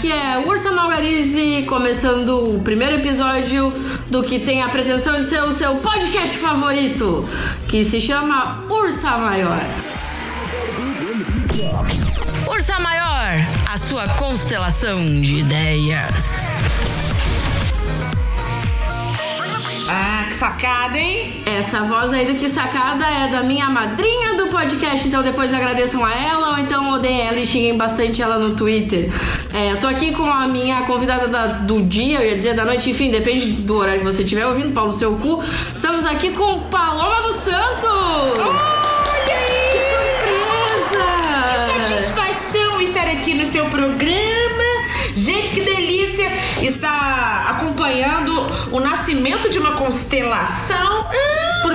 Aqui é Ursa Malgarize, começando o primeiro episódio do que tem a pretensão de ser o seu podcast favorito, que se chama Ursa Maior. Ursa Maior, a sua constelação de ideias. Ah, que sacada, hein? Essa voz aí do que sacada é da minha madrinha do podcast, então depois agradeçam a ela ou então odeiem ela e xinguem bastante ela no Twitter. É, eu tô aqui com a minha convidada da- do dia, eu ia dizer da noite, enfim, depende do horário que você estiver ouvindo, pau no seu cu. Estamos aqui com Paloma dos Santos! Olha aí! Que surpresa! Que satisfação estar aqui no seu programa. Gente, que delícia estar acompanhando o nascimento de uma constelação.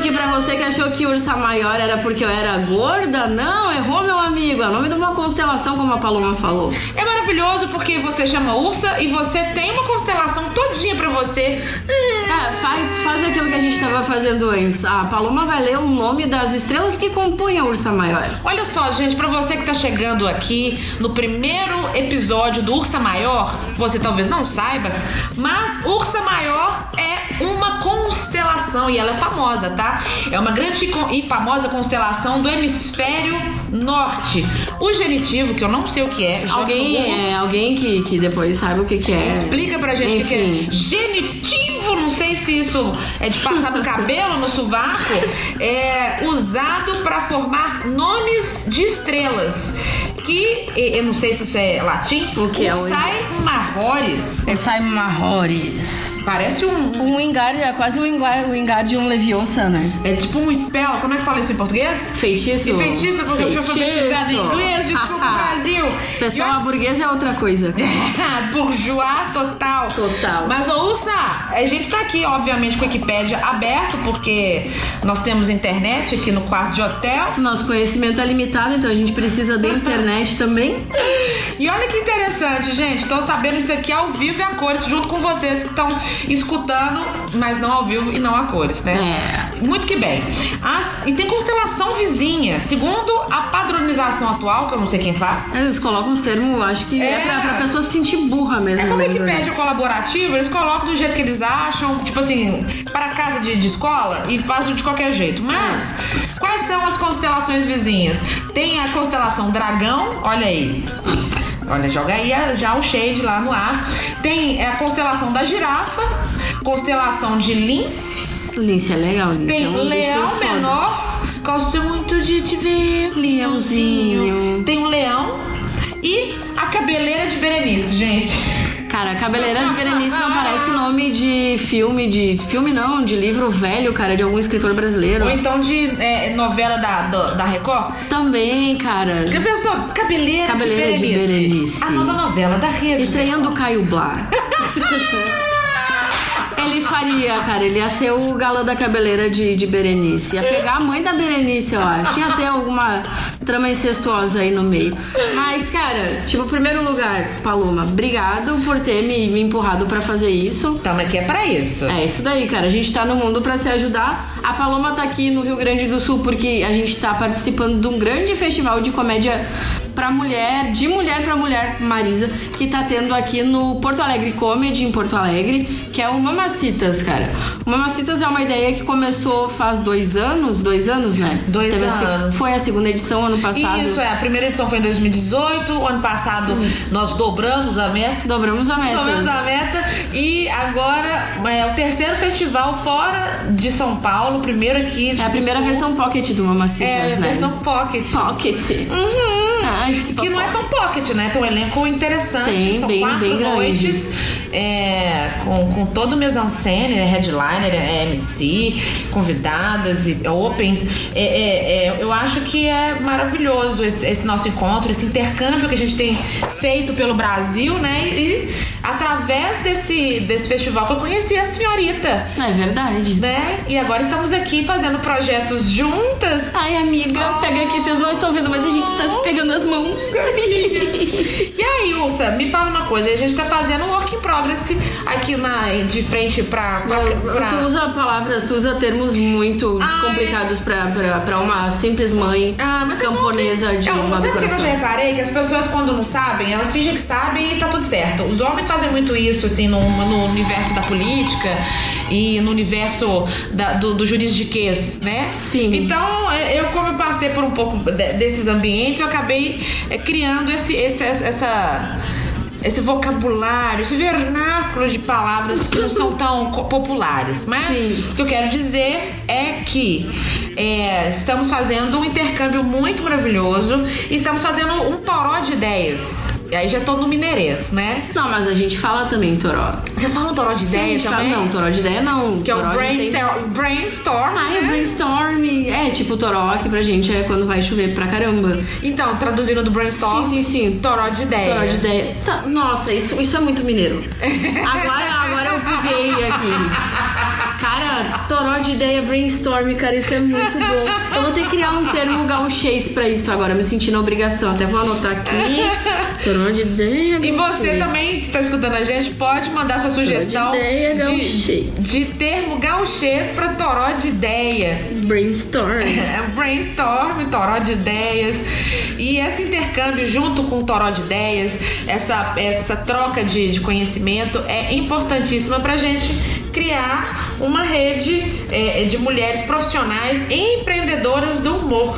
Porque pra você que achou que Ursa Maior era porque eu era gorda, não, errou meu amigo. É o nome de uma constelação, como a Paloma falou. É maravilhoso porque você chama Ursa e você tem uma constelação todinha pra você. É, faz, faz aquilo que a gente tava fazendo antes. A Paloma vai ler o nome das estrelas que compõem a Ursa Maior. Olha só, gente, pra você que tá chegando aqui no primeiro episódio do Ursa Maior, você talvez não saiba, mas Ursa Maior é uma constelação e ela é famosa, tá? É uma grande e famosa constelação do hemisfério norte. O genitivo, que eu não sei o que é, Alguém, Google. é, alguém que, que depois saiba o que, que é. Explica pra gente o que, é genitivo, não sei se isso é de passar no cabelo, no sovaco, é usado pra formar nomes de estrelas. Que eu não sei se isso é latim. O que é? Sai Marrores. É Simon Mahores. Parece um. Um Wingardium, é quase um Wingar- um Wingardium Leviosa, né? É tipo um spell. Como é que fala isso em português? Feitiço. E feitiço, porque eu Pessoal, a burguesa é outra coisa. Bourgeois total. Total. Mas, ô Ursa, a gente tá aqui, obviamente, com a Wikipédia aberto, porque nós temos internet aqui no quarto de hotel. Nosso conhecimento é limitado, então a gente precisa da internet também. E olha que interessante, gente. Tô sabendo disso aqui ao vivo e a cores, junto com vocês que estão escutando, mas não ao vivo e não a cores, né? Muito que bem. As- e tem constelação vizinha. Segundo a padronização atual, que eu não sei quem faz. Eles colocam uns termos, acho que é, É. pra, pra pessoa se sentir burra mesmo. É como lendo, que né? pede colaborativo, eles colocam do jeito que eles acham, tipo assim, para casa de, de escola e fazem de qualquer jeito. Mas, quais são as constelações vizinhas? Tem a constelação Dragão, olha aí. Olha, joga aí a- já o shade lá no ar. Tem a constelação da girafa, constelação de lince, Lince é legal, Lince. tem é um leão menor, gosto muito de te ver, Leãozinho. Tem o leão e a cabeleira de Berenice, gente. Cara, Cabeleira de Berenice não parece nome de filme, de. Filme não, de livro velho, cara, de algum escritor brasileiro. Ou então de é, novela da, da, da Record. Também, cara. Já pensou? Cabeleira, Cabeleira de, de Berenice. Berenice. A nova novela da Rede. Estreando o Caio Blá. Ele faria, cara, ele ia ser o galã da cabeleira de, de Berenice. Ia pegar a mãe da Berenice, eu acho. Ia ter alguma trama incestuosa aí no meio. Mas, cara, tipo, primeiro lugar, Paloma, obrigado por ter me, me empurrado pra fazer isso. Tamo aqui é pra isso. É isso daí, cara. A gente tá no mundo pra se ajudar. A Paloma tá aqui no Rio Grande do Sul porque a gente tá participando de um grande festival de comédia pra mulher, de mulher pra mulher, Marisa, que tá tendo aqui no Porto Alegre Comedy, em Porto Alegre, que é o Mamacitas, cara. O Mamacitas é uma ideia que começou faz dois anos, dois anos, né? Dois Teve se- anos. foi a segunda edição ano passado. Isso, é. A primeira edição foi em 2018. O ano passado nós dobramos a meta. Dobramos a meta. Dobramos a meta. E agora é o terceiro festival fora de São Paulo. Primeiro aqui. É a primeira versão pocket do Mamacitas, É, a né? versão pocket. Pocket. Uhum. Ai, que que não é tão pocket, né? Tem um elenco interessante. Tem, São bem- quatro bem noites é, com, com todo o mise-en-scène, né? headliner, é MC, convidadas e opens. É, é, é, eu acho que é maravilhoso esse, esse nosso encontro, esse intercâmbio que a gente tem feito pelo Brasil, né? E através desse, desse festival que eu conheci a senhorita. É verdade. Né? E agora estamos aqui fazendo projetos juntas. Ai, amiga, pega aqui, vocês não estão vendo, mas a gente está se pegando as mãos. E aí, Ursa, me fala uma coisa. A gente tá fazendo um work in progress aqui na, de frente pra. pra, pra... Tu usa palavras, tu usa termos muito Ai. complicados pra, pra, pra uma simples mãe Ah, é camponesa que- de eu, uma Sabe por que eu já reparei? Que as pessoas, quando não sabem, elas fingem que sabem e tá tudo certo. Os homens fazem muito isso, assim, no, no universo da política e no universo da- do, do juridiquês, né? Sim. Então, eu, como eu passei por um pouco de- desses ambientes, eu acabei é, criando esse, esse, essa. Esse vocabulário, esse vernáculo de palavras que não são tão populares. Mas Sim. o que eu quero dizer é que é, estamos fazendo um intercâmbio muito maravilhoso e estamos fazendo um toró de ideias. E aí já tô no mineirês, né? Não, mas a gente fala também toró. Vocês falam toró de ideias gente fala, também? não, toró de ideia não. Que é o tem- brainstorm, brainstorm Ah, é né? brainstorm. É, tipo toró, que pra gente é quando vai chover pra caramba. Então, traduzindo do brainstorm, Sim, sim, sim. toró de ideia. Toró de ideia. Tá, nossa, isso, isso é muito mineiro. Agora, agora eu buguei aqui. Toró de ideia, brainstorm, cara, isso é muito bom. Eu vou ter que criar um termo gauchês pra isso agora, me sentindo obrigação. Até vou anotar aqui. Toró de ideia, E você gauchês. também que tá escutando a gente pode mandar sua sugestão de ideia, de, de termo gauchês pra toró de ideia. Brainstorm. É, brainstorm, toró de ideias. E esse intercâmbio junto com o toró de ideias, essa, essa troca de, de conhecimento é importantíssima pra gente criar uma rede é, de mulheres profissionais e empreendedoras do humor.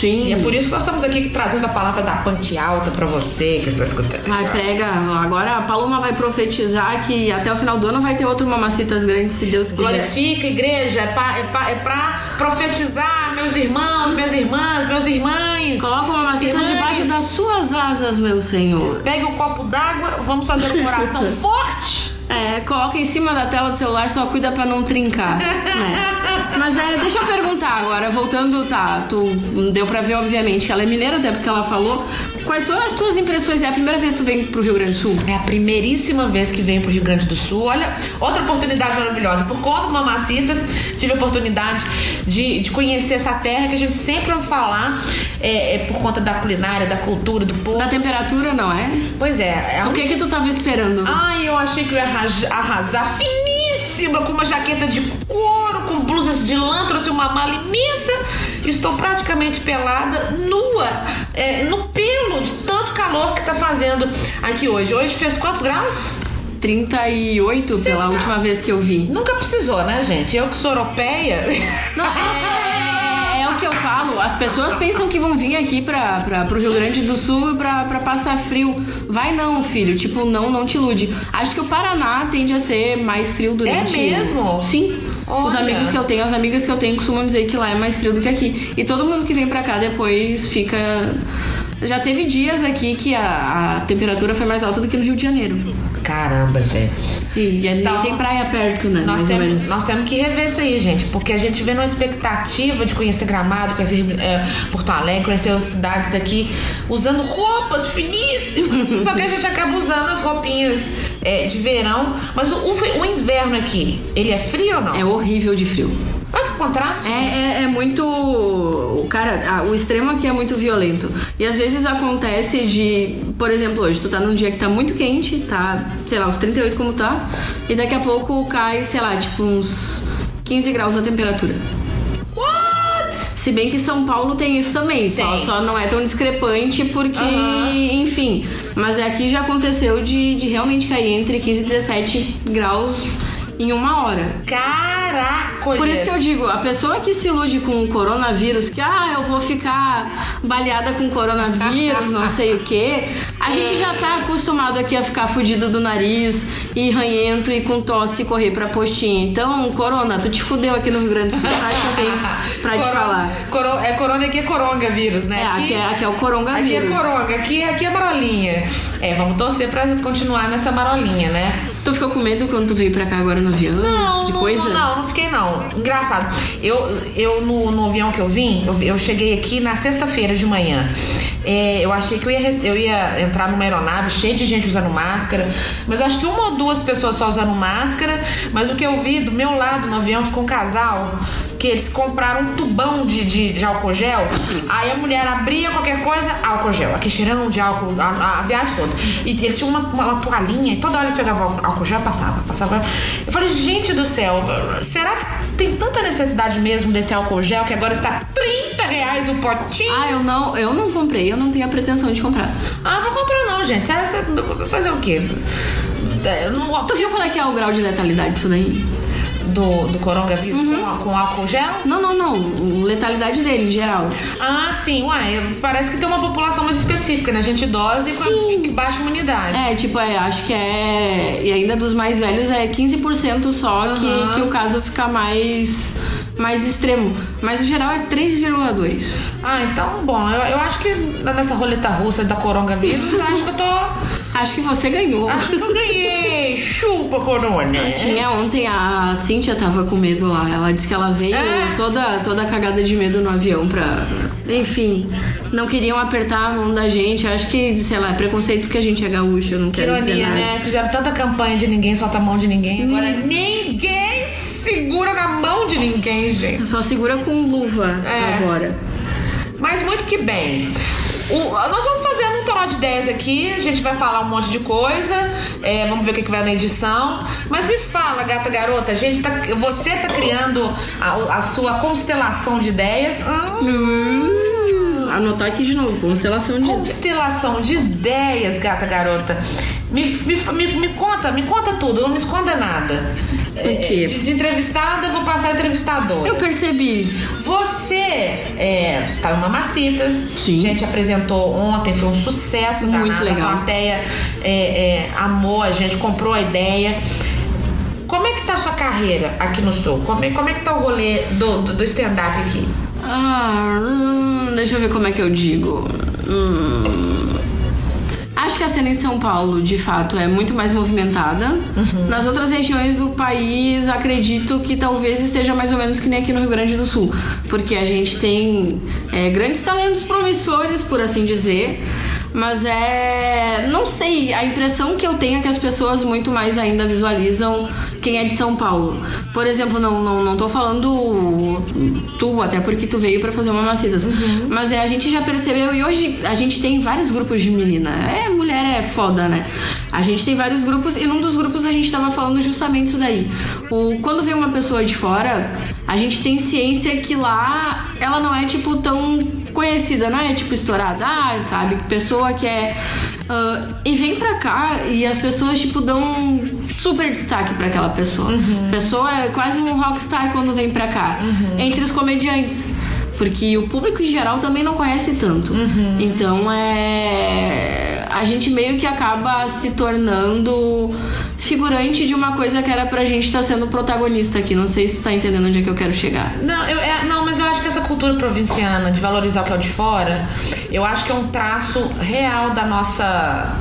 Sim. E é por isso que nós estamos aqui trazendo a palavra da ponte alta pra você que está escutando. Vai, prega. Agora a Paloma vai profetizar que até o final do ano vai ter outro Mamacitas Grandes, se Deus quiser. Glorifica, igreja, é pra, é, pra, é pra profetizar, meus irmãos, minhas irmãs, meus irmãs. Coloca uma maceta Irmãs. debaixo das suas asas, meu senhor. Pegue um copo d'água, vamos fazer uma oração forte. É, coloca em cima da tela do celular, só cuida pra não trincar. né? Mas é, deixa eu perguntar agora, voltando, tá, tu deu pra ver, obviamente, que ela é mineira, até porque ela falou. Quais foram as tuas impressões? É a primeira vez que tu vem pro Rio Grande do Sul? É a primeiríssima vez que venho pro Rio Grande do Sul. Olha, outra oportunidade maravilhosa. Por conta do Mamacitas, tive a oportunidade de, de conhecer essa terra que a gente sempre ouve falar é, é por conta da culinária, da cultura, do povo. Da temperatura, não é? Pois é, é a O que que tu tava esperando? Ai, eu achei que eu ia arrasar, arrasar finíssima, com uma jaqueta de couro, com blusas de lã, trouxe uma mala imensa. Estou praticamente pelada, nua, é, no pelo, de tanto calor que tá fazendo aqui hoje. Hoje fez quantos graus? 38 Cê pela tá- última vez que eu vi. Nunca precisou, né, gente? Eu que sou europeia. Não, é, que eu falo. As pessoas pensam que vão vir aqui pra, pra, pro Rio Grande do Sul pra, pra passar frio. Vai não, filho. Tipo, não, não te ilude. Acho que o Paraná tende a ser mais frio durante... É mesmo? Sim. Os Olha. amigos que eu tenho, as amigas que eu tenho costumam dizer que lá é mais frio do que aqui. E todo mundo que vem pra cá depois fica... Já teve dias aqui que a, a temperatura foi mais alta do que no Rio de Janeiro. Caramba, gente. E nem Então, tem praia perto, né? Nós temos, nós temos que rever isso aí, gente, porque a gente vê numa expectativa de conhecer Gramado, conhecer é, Porto Alegre, conhecer as cidades daqui, usando roupas finíssimas. só que a gente acaba usando as roupinhas é, de verão. Mas o, o- o inverno aqui, ele é frio ou não? É horrível de frio. Contraste. É, é, é muito. O cara, ah, o extremo aqui é muito violento. E às vezes acontece de, por exemplo, hoje tu tá num dia que tá muito quente, tá, sei lá, uns 38 como tá, e daqui a pouco cai, sei lá, tipo uns 15 graus a temperatura. What? Se bem que São Paulo tem isso também, só, Tem. só não é tão discrepante porque, Aham. enfim. Mas é aqui já aconteceu de, de realmente cair entre 15 e 17 graus em uma hora. Por isso que eu digo, a pessoa que se ilude com o coronavírus, que ah, eu vou ficar baleada com coronavírus, não sei o quê. A gente já tá acostumado aqui a ficar fudido do nariz e ranhento e com tosse e correr pra postinha. Então, corona, tu te fudeu aqui no Rio Grande do Sul, acho que eu tenho pra te falar. coro- é corona aqui é coronga vírus, né? É, aqui é, aqui é o coronavírus. Aqui é coronga, aqui, aqui é marolinha. É, vamos torcer pra continuar nessa marolinha, né? Tu ficou com medo quando tu veio pra cá agora no avião? Não, de não, coisa? não, não, não fiquei não. Engraçado. Eu, eu no, no avião que eu vim, eu, eu cheguei aqui na sexta-feira de manhã. É, eu achei que eu ia, eu ia entrar numa aeronave cheia de gente usando máscara, mas eu acho que uma ou duas pessoas só usando máscara. Mas o que eu vi do meu lado no avião ficou um casal que eles compraram um tubão de, de, de álcool gel. Aí a mulher abria qualquer coisa, álcool gel. Aquele cheirão de álcool a, a viagem toda. E eles tinham uma, uma, uma toalhinha e toda hora eles pegavam álcool gel passava, passava. Eu falei, gente do céu, será que tem tanta necessidade mesmo desse álcool gel que agora está 30 reais o potinho? Ah, eu não, eu não comprei, eu não tenho a pretensão de comprar. Ah, vou comprar não, gente. Você, você fazer o quê? É, não- Tu viu qual é que é o grau de letalidade disso daí? Do, do coronavírus com, com álcool gel? Não, não, não. Letalidade dele, em geral. Ah, sim, ué, parece que tem uma população mais específica, né? Gente idosa e com baixa imunidade. É, tipo, é, acho que é. E ainda dos mais velhos é 15% só Aham. que, que o caso fica mais, mais extremo. Mas o geral é 3,2. Ah, então, bom, eu, eu acho que nessa roleta russa da coronavírus, eu acho que eu tô. Acho que você ganhou. Acho que eu ganhei. Chupa, corona. Tinha ontem a Cíntia tava com medo lá. Ela disse que ela veio É. toda, toda cagada de medo no avião pra. Enfim, não queriam apertar a mão da gente. Acho que, sei lá, é preconceito porque a gente é gaúcho, eu não Que quero dizer ironia, nada. né? Fizeram tanta campanha de ninguém solta a mão de ninguém. Agora Hum. ninguém segura na mão de ninguém, gente. Só segura com luva É. agora. Mas muito que bem. O- nós vamos fazendo um toró de ideias aqui, a gente vai falar um monte de coisa, é, vamos ver o que, que vai na edição. Mas me fala, gata garota, gente tá, você tá criando a, a sua constelação de ideias. Hum, anotar aqui de novo, constelação de. constelação de ideias, gata garota. Me, me, me, me conta, me conta tudo, não me esconda nada. É, quê? de, de entrevistada, eu vou passar a entrevistadora. Eu percebi. Você é, tá em Mamacitas. Sim. A gente apresentou ontem, foi um sucesso. Muito danado. legal. A plateia é, é, amou a gente, comprou a ideia. Como é que tá a sua carreira aqui no Sul? Como é, como é que tá o rolê do, do, do stand-up aqui? Ah, hum, deixa eu ver como é que eu digo. Hum, acho que a cena em São Paulo, de fato, é muito mais movimentada. Nas outras regiões do país, acredito que talvez esteja mais ou menos que nem aqui no Rio Grande do Sul. Porque a gente tem é, grandes talentos promissores, por assim dizer. Mas é. Não sei, a impressão que eu tenho é que as pessoas muito mais ainda visualizam quem é de São Paulo. Por exemplo, não, não, não tô falando tu, até porque tu veio pra fazer uma macidas. Mas é, a gente já percebeu, e hoje a gente tem vários grupos de menina. É, mulher é foda, né? A gente tem vários grupos, e num dos grupos a gente tava falando justamente isso daí. O, quando vem uma pessoa de fora, a gente tem ciência que lá ela não é tipo tão conhecida, não é tipo estourada, ah, sabe? Pessoa que é. ah, e vem pra cá e as pessoas, tipo, dão super destaque pra aquela pessoa. Pessoa é quase um rockstar quando vem pra cá. Entre os comediantes. Porque o público em geral também não conhece tanto. Então é. A gente meio que acaba se tornando figurante de uma coisa que era pra gente estar sendo protagonista aqui. Não sei se tu tá entendendo onde é que eu quero chegar. Não, eu, é, não, mas eu acho que essa cultura provinciana de valorizar o que é o de fora, eu acho que é um traço real da nossa.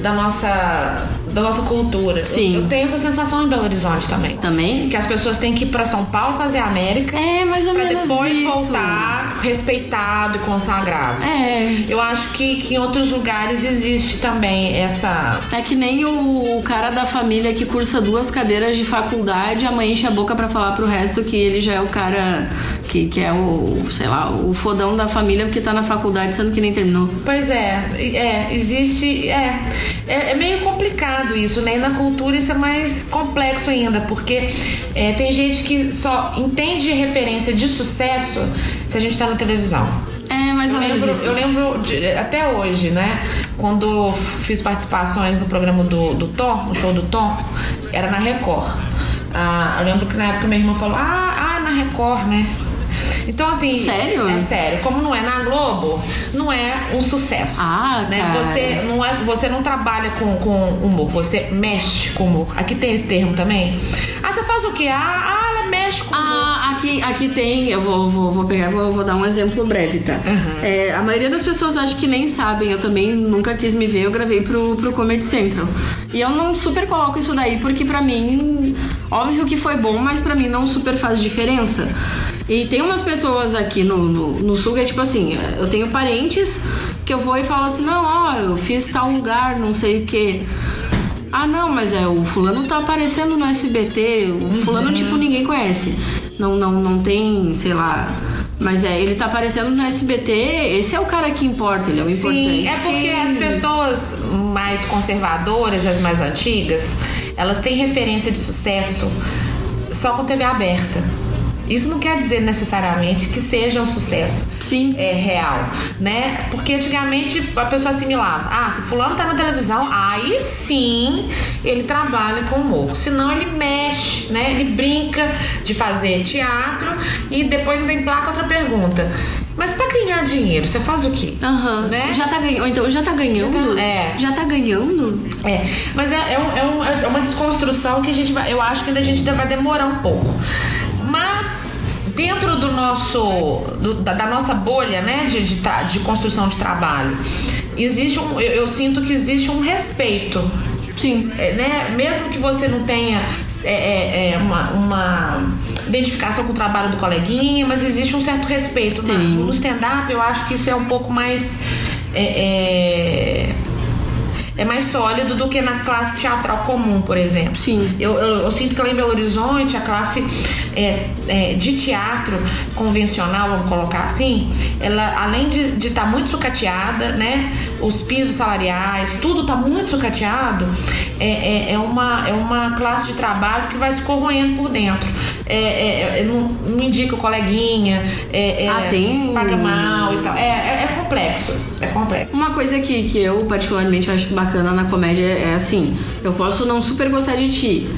da nossa. Da nossa cultura. Sim. Eu, eu tenho essa sensação em Belo Horizonte também. Também? Que as pessoas têm que ir pra São Paulo fazer a América É, mais ou pra menos depois isso. voltar respeitado e consagrado. É. Eu acho que, que em outros lugares existe também essa. É que nem o, o cara da família que cursa duas cadeiras de faculdade, a mãe enche a boca pra falar pro resto que ele já é o cara que, que é o, sei lá, o fodão da família porque tá na faculdade, sendo que nem terminou. Pois é, é, existe. É, é, é meio complicado isso, né? E na cultura isso é mais complexo ainda, porque é, tem gente que só entende referência de sucesso se a gente tá na televisão. É, mais Eu ou menos lembro, eu lembro de- até hoje, né? Quando fiz participações no programa do, do Tom, no show do Tom, era na Record. Ah, eu lembro que na época meu irmão falou: Ah, ah na Record, né? Então, assim. Sério? É sério. Como não é na Globo, não é um sucesso. Ah, né? cara. Você não, é, você não trabalha com, com humor, você mexe com humor. Aqui tem esse termo também. Ah, você faz o quê? Ah, ah humor. Ah, aqui, aqui tem, eu vou, vou, vou pegar, vou, vou dar um exemplo breve, tá? Uhum. É, a maioria das pessoas acho que nem sabem, eu também nunca quis me ver, eu gravei pro, pro Comedy Central. E eu não super coloco isso daí, porque pra mim, óbvio que foi bom, mas pra mim não super faz diferença. E tem umas pessoas aqui no, no, no sul que é tipo assim, eu tenho parentes que eu vou e falo assim, não, ó, eu fiz tal lugar, não sei o quê. Ah, não, mas é, o fulano tá aparecendo no SBT, o fulano, tipo, ninguém conhece. não, não, não tem, sei lá. Mas é, ele tá aparecendo no SBT, esse é o cara que importa, ele é o importante. Sim, é porque as pessoas mais conservadoras, as mais antigas, elas têm referência de sucesso só com TV aberta. Isso não quer dizer necessariamente que seja um sucesso Sim. é, real, né? Porque antigamente a pessoa assimilava. Ah, se fulano tá na televisão, aí sim ele trabalha com humor. Senão ele mexe, né? Ele brinca de fazer teatro e depois ainda emplaca outra pergunta. Mas pra ganhar dinheiro, você faz o quê? Aham. Né? Já tá ganhando. Então já tá ganhando? Já tá- é. Já tá ganhando? É, mas é, é, um- é um- é uma desconstrução que a gente vai, eu acho que ainda a gente ainda vai demorar um pouco. Mas dentro do nosso, do- da, da nossa bolha, né, de, de, de construção de trabalho, existe um, eu, eu sinto que existe um respeito. Sim. é, né? Mesmo que você não tenha é, é, é, uma, uma identificação com o trabalho do coleguinha, mas existe um certo respeito. Tem. no stand-up, eu acho que isso é um pouco mais. É, mais sólido do que na classe teatral comum, por exemplo. Sim. Eu, eu, eu sinto que lá em Belo Horizonte a classe é, é, de teatro convencional, vamos colocar assim, ela além de estar muito sucateada, né? Os pisos salariais, tudo está muito sucateado, é, é, é, uma, é uma classe de trabalho que vai se corroendo por dentro. É, é, é, não, não indica o coleguinha, Ah, tem- paga mal e tal. É, é, é complexo. É complexo. Uma coisa que, que eu particularmente acho bacana na comédia é assim, eu posso não super gostar de ti,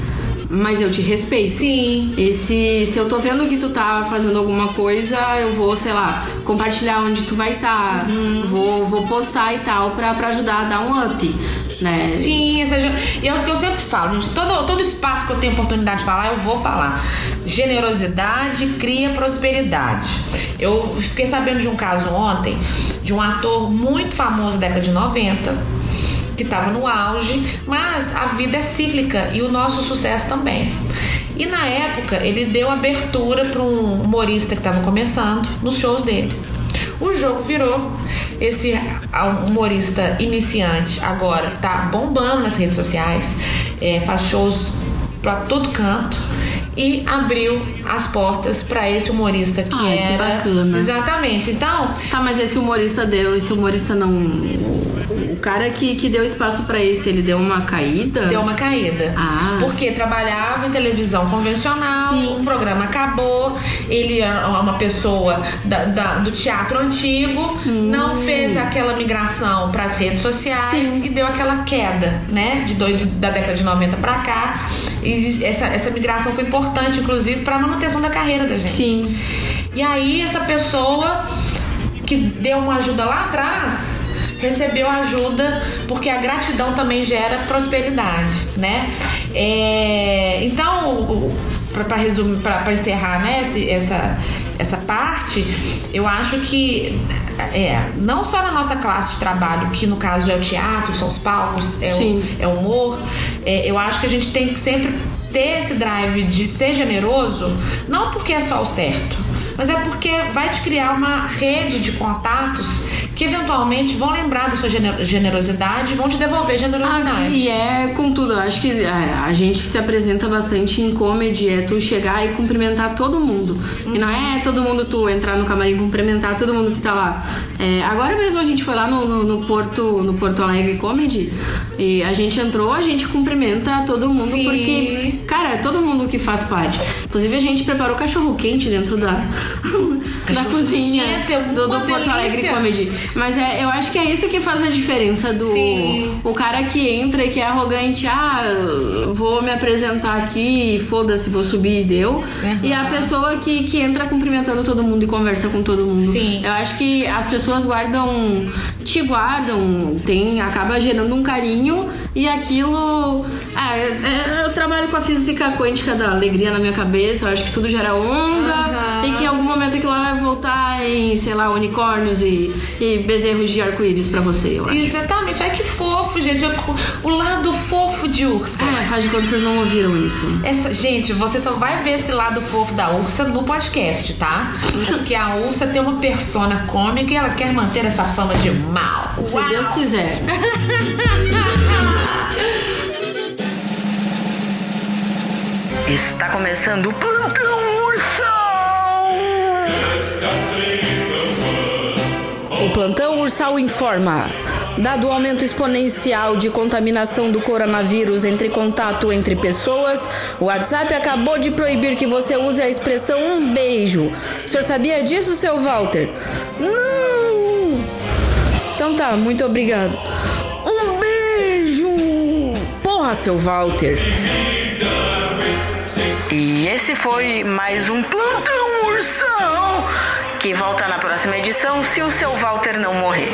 mas eu te respeito. Sim. E se, se eu tô vendo que tu tá fazendo alguma coisa, eu vou, sei lá, compartilhar onde tu vai estar, Uhum. vou, vou postar e tal pra, pra ajudar a dar um up, né? Sim, gen- e é o que eu sempre falo, gente. Todo, todo espaço que eu tenho oportunidade de falar, eu vou falar. Generosidade cria prosperidade. Eu fiquei sabendo de um caso ontem de um ator muito famoso da década de 90 que estava no auge, mas a vida é cíclica e o nosso sucesso também. E na época ele deu abertura para um humorista que estava começando nos shows dele. O jogo virou. Esse humorista iniciante agora tá bombando nas redes sociais, é, faz shows para todo canto e abriu as portas para esse humorista que Ai, que era bacana. exatamente. Então, Tá, mas esse humorista deu, esse humorista não. O cara que, que deu espaço pra esse, ele deu uma caída? Deu uma caída. Ah. Porque trabalhava em televisão convencional, Sim. o programa acabou, ele é uma pessoa da- da- do teatro antigo, não fez aquela migração para as redes sociais Hum. Sim. e deu aquela queda, né? De, dois- da década de 90 para cá. E essa, essa migração foi importante, inclusive, para a manutenção da carreira da gente. Sim. E aí essa pessoa que deu uma ajuda lá atrás recebeu ajuda porque a gratidão também gera prosperidade, né? É, então, para resumir, para encerrar, né, essa essa parte, eu acho que é, não só na nossa classe de trabalho, que no caso é o teatro, são os palcos, é, Sim. o, é o humor, é, eu acho que a gente tem que sempre ter esse drive de ser generoso, não porque é só o certo, mas é porque vai te criar uma rede de contatos que eventualmente vão lembrar da sua gener- generosidade e vão te devolver Ah, generosidade. e é com tudo, eu acho que é, a gente se apresenta bastante em comedy é tu chegar e cumprimentar todo mundo. E não é todo mundo tu entrar no camarim e cumprimentar todo mundo que tá lá. É, agora mesmo a gente foi lá no, no, no Porto, no Porto Alegre Comedy e a gente entrou, a gente cumprimenta todo mundo Sim. porque, cara, é todo mundo que faz parte. Inclusive a gente preparou cachorro quente dentro da, da cozinha do, do uma Porto Alegre. Comedy. Mas é, eu acho que é isso que faz a diferença do Sim. o cara que entra e que é arrogante, ah, vou me apresentar aqui, foda-se, vou subir e deu. E a pessoa que, que entra cumprimentando todo mundo e conversa com todo mundo. Sim. Eu acho que as pessoas guardam, te guardam, tem, acaba gerando um carinho e aquilo. Ah, é- é- eu trabalho com a física quântica da alegria na minha cabeça, eu acho que tudo gera onda Aham. e que em algum momento aquilo lá vai voltar em, sei lá, unicórnios e, e bezerros de arco-íris pra você, eu acho. Exatamente. Ai, que fofo, gente. O lado fofo de ursa. É, faz de que vocês não ouviram isso. Essa, gente, você só vai ver esse lado fofo da ursa no podcast, tá? Porque a ursa tem uma persona cômica e ela quer manter essa fama de mal. Se Uau! Deus quiser. Está começando o Plantão Ursal! O Plantão Ursal informa. Dado o aumento exponencial de contaminação do coronavírus entre contato entre pessoas, o WhatsApp acabou de proibir que você use a expressão um beijo. O senhor sabia disso, seu Walter? Não! Então tá, muito obrigado. Um beijo! Porra, seu Walter! E esse foi mais um Plantão Ursão, que volta na próxima edição se o seu Walter não morrer.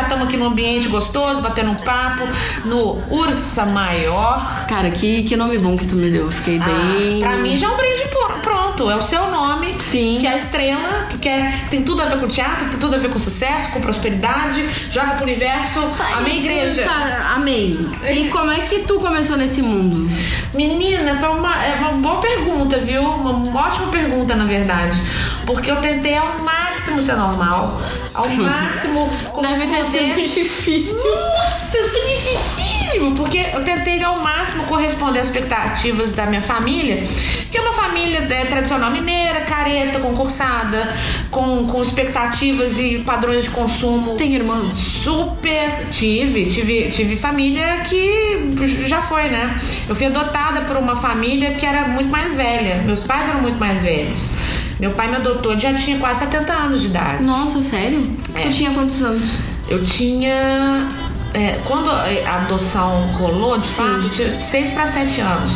Já estamos aqui num ambiente gostoso, batendo um papo no Ursa Maior. Cara, que, que nome bom que tu me deu. Fiquei bem. Ah, pra mim já é um brinde pronto. É o seu nome. Sim. Que é a estrela, que quer, tem tudo a ver com teatro, tem tudo a ver com sucesso, com prosperidade. Joga pro universo. Tá, amém, igreja. Tá, amém. E como é que tu começou nesse mundo? Menina, foi uma, é uma boa pergunta, viu? Uma ótima pergunta, na verdade. Porque eu tentei ao máximo ser normal. Ao máximo. Deve ter sido difícil. Nossa, foi dificílimo. Porque eu tentei ao máximo corresponder às expectativas da minha família, que é uma família é, tradicional mineira, careta, concursada, com, com expectativas e padrões de consumo. Tem irmãos? Super. Tive, tive, tive família que já foi, né? Eu fui adotada por uma família que era muito mais velha. Meus pais eram muito mais velhos. Meu pai me adotou, já tinha quase 70 anos de idade. Nossa, sério? É. Tu tinha quantos anos? Eu tinha. É, quando a adoção rolou, de Sim. fato, eu tinha 6 para 7 anos.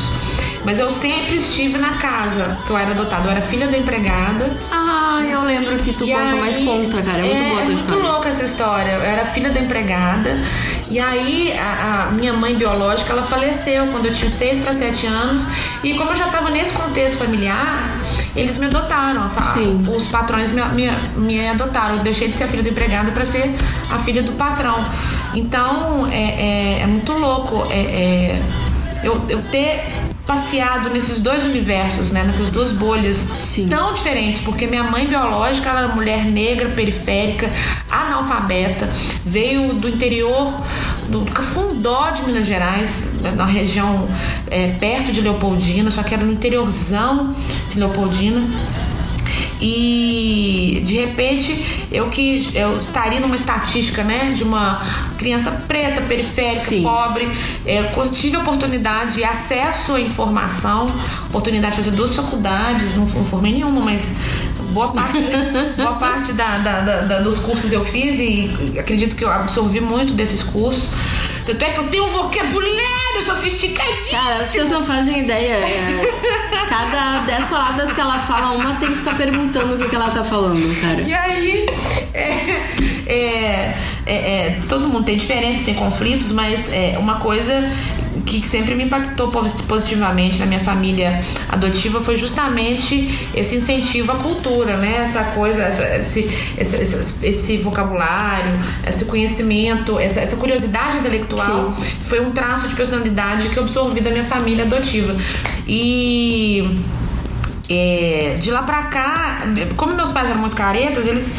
Mas eu sempre estive na casa que eu era adotada. Eu era filha da empregada. Ah, eu lembro que tu e conta aí, mais conta, cara. É muito é, boa a tua é muito louca essa história. Eu era filha da empregada. E aí, a, a, minha mãe biológica, ela faleceu quando eu tinha 6 para 7 anos. E como eu já estava nesse contexto familiar, eles me adotaram. Sim. Os patrões me, me, me adotaram. Eu deixei de ser a filha do empregado para ser a filha do patrão. Então, é, é, é muito louco é, é eu, eu ter passeado nesses dois universos, né? Nessas duas bolhas Sim. tão diferentes, porque minha mãe biológica ela era mulher negra, periférica, analfabeta, veio do interior do Cafundó de Minas Gerais, né, na região é, perto de Leopoldina, só que era no interiorzão de Leopoldina. E de repente eu que eu estaria numa estatística, né, de uma criança preta, periférica, Sim. pobre, é, tive oportunidade e acesso à informação, oportunidade de fazer duas faculdades, não, não formei nenhuma, mas boa parte, boa parte da, da, da, dos cursos eu fiz e acredito que eu absorvi muito desses cursos. Tanto é que eu tenho um vocabulário sofisticadíssimo. Cara, vocês não fazem ideia. É, cada dez palavras que ela fala, uma tem que ficar perguntando o que, que ela tá falando, cara. E aí, é, é, é, é todo mundo tem diferenças, tem conflitos, mas é uma coisa que sempre me impactou positivamente na minha família adotiva foi justamente esse incentivo à cultura, né? Essa coisa, essa, esse, esse, esse, esse, vocabulário, esse conhecimento, essa, essa curiosidade intelectual Sim. foi um traço de personalidade que eu absorvi da minha família adotiva. E é, de lá pra cá, como meus pais eram muito caretas, eles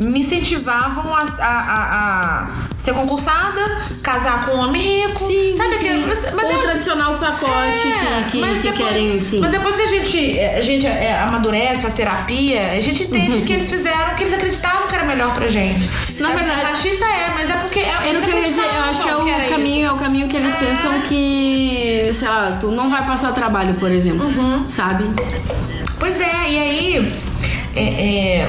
me incentivavam a, a, a, a, ser concursada, casar com um homem rico. Sim, Aquele, mas, mas o eu, tradicional pacote é, que, que, que depois, querem, sim. Mas depois que a gente, a gente é, amadurece, faz terapia, a gente entende uhum. que eles fizeram, que eles acreditavam que era melhor pra gente. Na é, verdade. Machista é, mas é porque é, eles eu, dizer, eu acho que é o que caminho, é o caminho que eles é. pensam que, sei lá, tu não vai passar trabalho, por exemplo. Uhum. Sabe? Pois é, e aí. é, é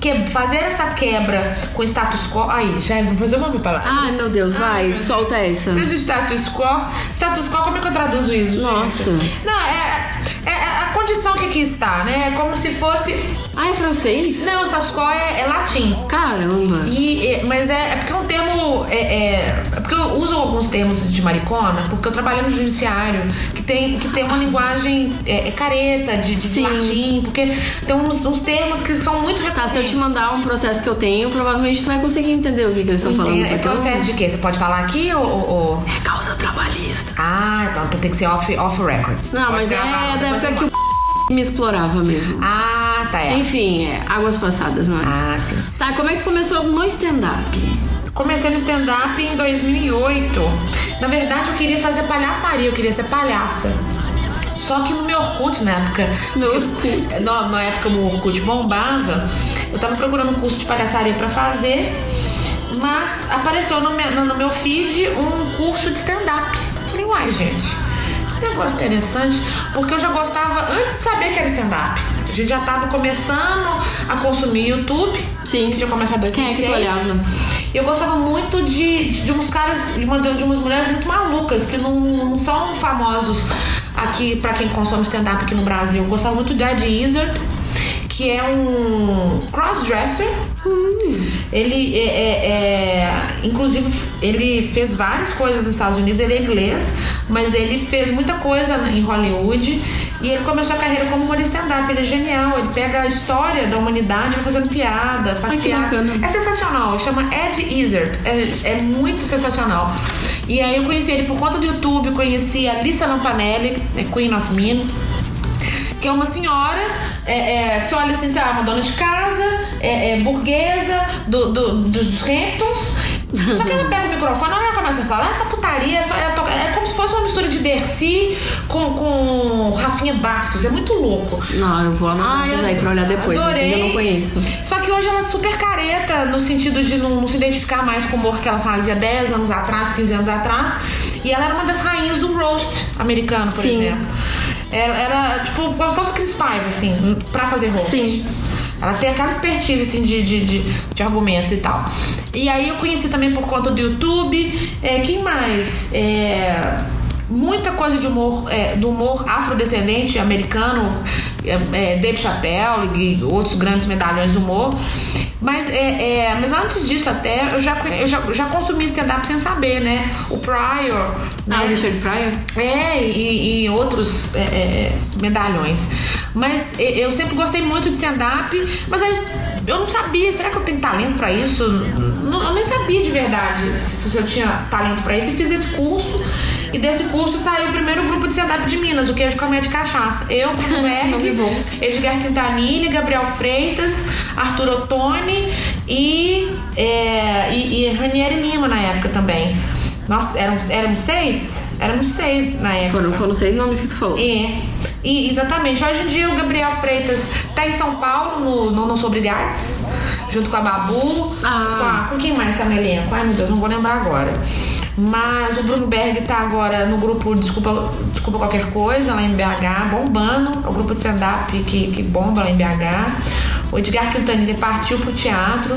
que, fazer essa quebra com status quo. Aí, já vou fazer uma palavra. Ai, meu Deus, vai, Ai, solta Deus. essa. Mas o status quo. Status quo, como é que eu traduzo isso? Nossa. Não, é, é, é a condição que aqui está, né? É como se fosse. Ah, é francês? Não, quo é, é latim. Caramba. E, é, mas é, é porque é um termo. É, é, é, porque eu uso alguns termos de maricona, porque eu trabalho no judiciário, que tem, que tem uma linguagem careta, de, de latim, porque tem uns, uns, termos que são muito Tá, se eu te mandar um processo que eu tenho, provavelmente tu vai conseguir entender o que, que eles estão falando. É processo eu... de quê? Você pode falar aqui ou, ou, É causa trabalhista. Ah, então tem que ser off, off records. Não, pode mas é da época que o me explorava mesmo. Ah, tá. É. Enfim, é, águas passadas, não é? Ah, sim. Tá, como é que tu começou no stand-up? Comecei no stand-up em 2008. Na verdade, eu queria fazer palhaçaria, eu queria ser palhaça. Só que no meu Orkut, na época. No Orkut. Na, na época o Orkut bombava. Eu tava procurando um curso de palhaçaria pra fazer. Mas apareceu no meu, no- meu feed um curso de stand-up. Falei, uai, gente, negócio interessante. Porque eu já gostava, antes de saber que era stand-up. A gente já tava começando a consumir YouTube. Sim. Que tinha começado em Quem é que tu 2006. olhava? E eu gostava muito de, de uns caras, de, uma, de umas mulheres muito malucas, que não, não são famosos aqui pra quem consome stand-up aqui no Brasil. Eu gostava muito de Ed Izzard, que é um crossdresser. Ele é, é- é- Inclusive, ele fez várias coisas nos Estados Unidos, ele é inglês, mas ele fez muita coisa em Hollywood. E ele começou a carreira como humorista stand-up. Ele é genial, ele pega a história da humanidade fazendo piada, faz Ai, piada. É sensacional, chama Ed Izzard. É, é muito sensacional. E aí eu conheci ele por conta do YouTube, conheci a Lisa Lampanelli, é Queen of Mean, que é uma senhora, é, é, que você olha assim, uma dona de casa, é, é burguesa, do, do- dos Hamptons. Só que ela pega o microfone, ela começa a falar, é só putaria, é, só, é, to- é como se fosse uma mistura de Dercy com, com Rafinha Bastos, é muito louco. Não, eu vou anotar esses aí pra olhar depois. adorei. Esses eu não conheço. Só que hoje ela é super careta, no sentido de não, não se identificar mais com o humor que ela fazia 10 anos atrás, 15 anos atrás. E ela era uma das rainhas do roast americano, por Sim. exemplo. Ela era, tipo, como se fosse Chris Paiva, assim, pra fazer roast. Sim. Ela tem aquela expertise, assim, de, de, de, de argumentos e tal. E aí eu conheci também por conta do YouTube. É, quem mais? É, muita coisa de humor, é, do humor afrodescendente americano. É, é, Dave Chappelle e outros grandes medalhões do humor. Mas, é, é, mas antes disso até, eu já, eu já, já consumi stand-up sem saber, né? O Pryor, Ah, né? o Richard Pryor? É, e, e outros é, é, medalhões. Mas e- eu sempre gostei muito de stand-up, mas aí eu não sabia, será que eu tenho talento pra isso? Eu nem sabia de verdade se, se eu tinha talento pra isso. E fiz esse curso, e desse curso saiu o primeiro grupo de stand-up de Minas, o Queijo Comédia e Cachaça. Eu, Bruno. Berg, Edgar Quintanilha, Gabriel Freitas, Arthur Ottoni e, é, e, e Ranieri Lima na época também. Nossa, éramos, éramos seis? Éramos seis na época. Foram, foram seis nomes que tu falou. É, e, exatamente. Hoje em dia o Gabriel Freitas tá em São Paulo, no Não Não Sou Obrigados, junto com a Babu. Ah. Com, a- com quem mais tá no elenco? Ai meu Deus, não vou lembrar agora. Mas o Bruno Berg tá agora no grupo Desculpa, Desculpa Qualquer Coisa, lá em BH, bombando. É o grupo de stand-up que, que bomba lá em BH. O Edgar Quintanilha partiu pro teatro,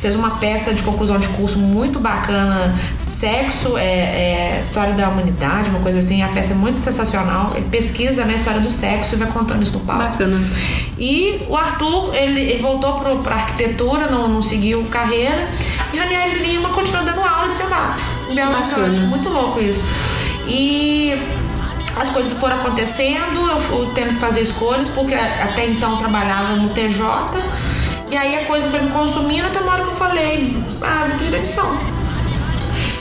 fez uma peça de conclusão de curso muito bacana, Sexo, é, é História da Humanidade, uma coisa assim. A peça é muito sensacional. Ele pesquisa né, a história do sexo e vai contando isso no palco. Bacana. E o Arthur, ele, ele voltou pro, pra arquitetura, não, não seguiu carreira. E Raniel Lima continuou dando aula de stand-up. Bacana. Horizonte. Muito louco isso. E as coisas foram acontecendo, eu fui tendo que fazer escolhas, porque até então eu trabalhava no TJ. E aí a coisa foi me consumindo até uma hora que eu falei, ah, vou pedir demissão.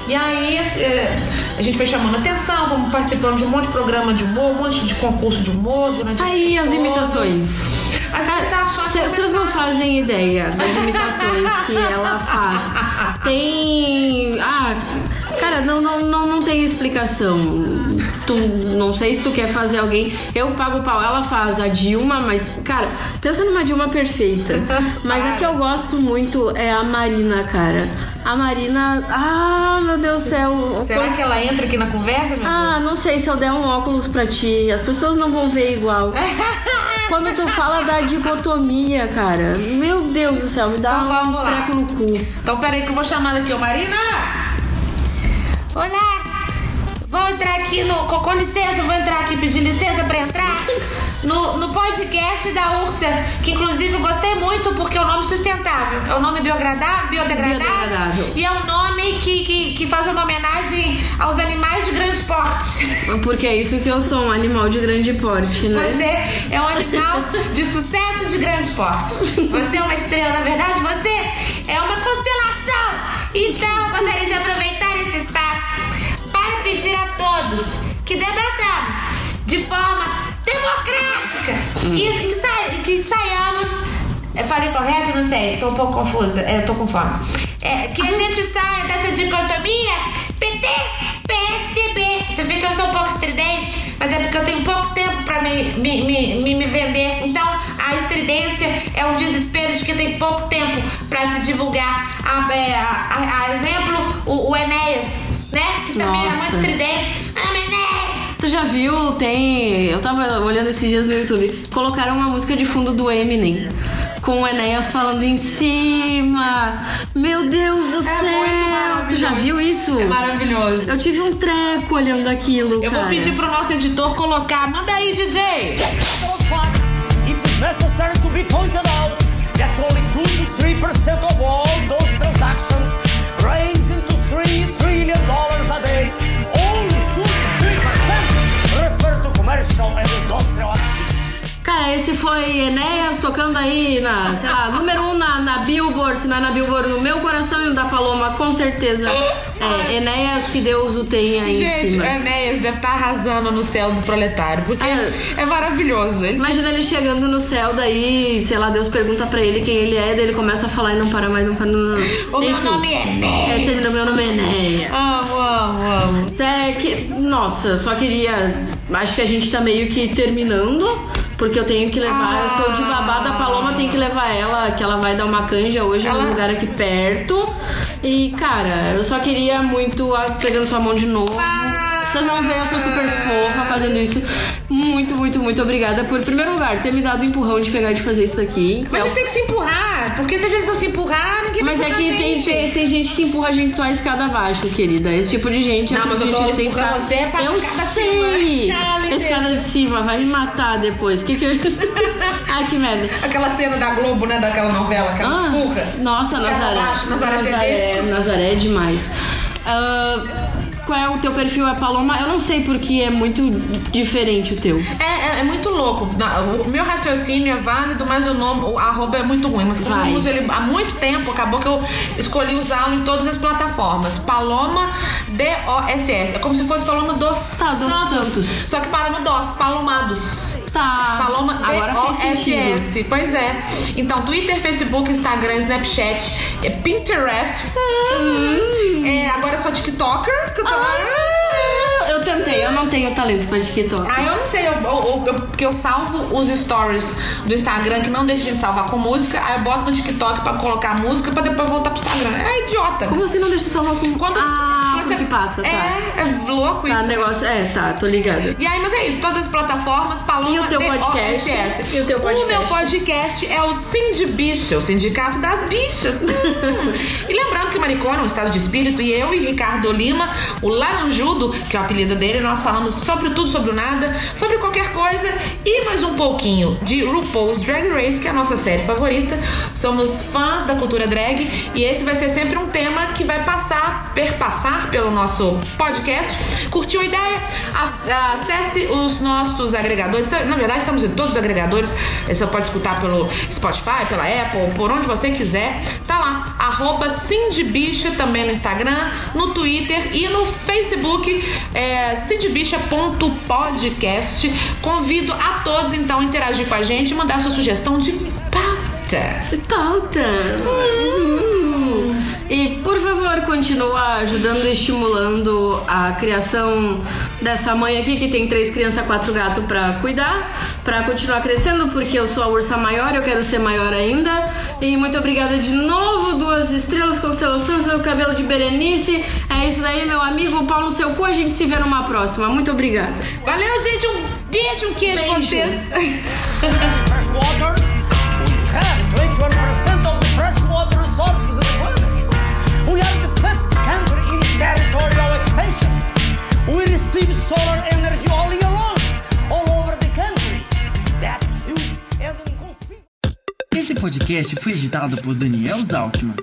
E aí é, a gente foi chamando atenção, fomos participando de um monte de programa de humor, um monte de concurso de humor durante Aí as todo. imitações. As imitações. Vocês não fazem ideia das imitações que ela faz. Tem. Ah, não, não, não, não tem explicação. Tu, não sei se tu quer fazer alguém. Eu pago o pau. Ela faz a Dilma, mas, cara, pensa numa Dilma perfeita. Mas a que eu gosto muito é a Marina, cara. A Marina. Ah, meu Deus do céu. Será que ela entra aqui na conversa, meu Ah, não sei se eu der um óculos pra ti, as pessoas não vão ver igual. Quando tu fala da dicotomia, cara, meu Deus do céu, me dá Então um treco no cu. Então peraí que eu vou chamar aqui, ô Marina! Olá! Vou entrar aqui no. Com, licença, vou entrar aqui, pedir licença pra entrar no, no podcast da Ursa, que inclusive eu gostei muito porque é um nome sustentável. É um nome biodegradável, biodegradável, Biodegradável. e é um nome que, que, que faz uma homenagem aos animais de grande porte. Porque é isso que eu sou, um animal de grande porte, né? Você é um animal de sucesso de grande porte. Você é uma estrela, na verdade, você é uma constelação. Então, todos que debatamos de forma democrática falei correto? Não sei, tô um pouco confusa. Eu tô com fome. É, que a gente saia dessa dicotomia PT, PSDB. Você vê que eu sou um pouco estridente, mas é porque eu tenho pouco tempo pra me, me, me, me, vender. Então, a estridência é um desespero de que tem pouco tempo pra se divulgar. A, é, a, a- a exemplo, o, o Enéas, né? Que também é Nossa. muito estridente. Já viu? Tem. Eu tava olhando esses dias no YouTube. Colocaram uma música de fundo do Eminem. Com o Enéas falando em cima. Meu Deus do céu! muito Tu já viu isso? É maravilhoso. Eu tive um treco olhando aquilo. Eu vou cara. pedir pro nosso editor colocar. Manda aí, DJ! it's necessary to be pointed out that only 2 to 3% of all those Cara, esse foi Enéas tocando aí na, sei lá, número um na, na Billboard, se não é na Billboard, no meu coração e no da Paloma, com certeza. É, Enéas, que Deus o tenha aí em Gente, cima. o Enéas deve estar arrasando no céu do proletário, porque É. é maravilhoso. Ele Imagina ele chegando no céu, daí, sei lá, Deus pergunta pra ele quem ele é, daí ele começa a falar e não para mais, não para. Não, não. O meu Enfim. nome é Enéas. É, termina, meu nome é Enéas. Amo, amo, amo. É que, nossa, só queria. Acho que a gente tá meio que terminando, porque eu tenho que levar. Eu estou de babada, a Paloma tem que levar ela, que ela vai dar uma canja hoje Ela- num lugar aqui perto. E, cara, eu só queria muito ah, pegando sua mão de novo. Vocês não veem, eu sou super fofa fazendo isso. Muito, muito, muito obrigada por, em primeiro lugar, ter me dado o empurrão de pegar e de fazer isso aqui. Mas é o- gente tem que se empurrar, porque se a gente não se empurrar, ninguém vai Mas é que tem, gente. tem, tem gente que empurra a gente só a escada abaixo, querida. Esse tipo de gente é Não, o tipo mas de eu gente tô tem que ficar... você pra Eu escada sei! Ah, A escada de cima vai me matar depois. Que que eu... Ai, que merda. Aquela cena da Globo, né? Daquela novela, aquela Ah, empurra. nossa, Nazaré. Nazaré Nazaré. Nazaré é demais. Ah, qual é o teu perfil? É Paloma? Eu não sei porque é muito diferente o teu. É, é, é muito louco. O meu raciocínio é válido, mas o nome, o arroba é muito ruim. Mas como Vai. eu uso ele há muito tempo, acabou que eu escolhi usá-lo em todas as plataformas. Paloma D-O-S-S. É como se fosse Paloma dos, Tá, dos Santos. Só que no DOS, Palomados. Tá. Agora fez sentido. D-O-S-S. Pois é. Então, Twitter, Facebook, Instagram, Snapchat, é Pinterest. Hum. É, agora eu sou TikToker. que eu tô- Ah, tentei, eu não tenho talento pra TikTok. Ah, eu não sei, eu, eu- eu- porque eu salvo os stories do Instagram que não deixa a gente salvar com música, aí eu boto no TikTok pra colocar música pra depois voltar pro Instagram. É idiota. Como assim não deixa salvar com... Quando, ah, quando você- passa, tá. É, é louco Tá, isso. negócio... É, tá, tô ligada. E aí, mas é isso, todas as plataformas, Paloma E o teu podcast? D-O-S-S. E o teu O podcast? meu podcast é o Cindy Bicha, o Sindicato das Bichas. Hum. e lembrando que Maricona é um estado de espírito e eu e Ricardo Lima, o Laranjudo, que é o apelido dele, nós falamos sobre tudo, sobre o nada, sobre qualquer coisa e mais um pouquinho de RuPaul's Drag Race, que é a nossa série favorita. Somos fãs da cultura drag e esse vai ser sempre um tema que vai passar, perpassar pelo nosso podcast. Curtiu a ideia? Ac- Acesse os nossos agregadores. Na verdade, estamos em todos os agregadores. Você pode escutar pelo Spotify, pela Apple, por onde você quiser. Tá lá, arroba Cindybicha também no Instagram, no Twitter e no Facebook, é, cindybicha.podcast. Convido a todos, então, a interagir com a gente e mandar sua sugestão de pauta. Pauta! Uhum. E por favor, continua ajudando e estimulando a criação dessa mãe aqui que tem três crianças, quatro gatos pra cuidar, pra continuar crescendo, porque eu sou a ursa maior, eu quero ser maior ainda. E muito obrigada de novo, duas estrelas, constelação, seu cabelo de Berenice. É isso daí, meu amigo. Pau no seu cu, a gente se vê numa próxima. Muito obrigada. Valeu, gente. Um beijo, um queijo pra Beijo. vocês. Fresh water, we have 21% of the fresh water resources in the planet. We are the fifth country in territorial extension. We receive solar energy all year long, all over the country. That huge and inconceivable. Esse podcast foi editado por Daniel Zalkman.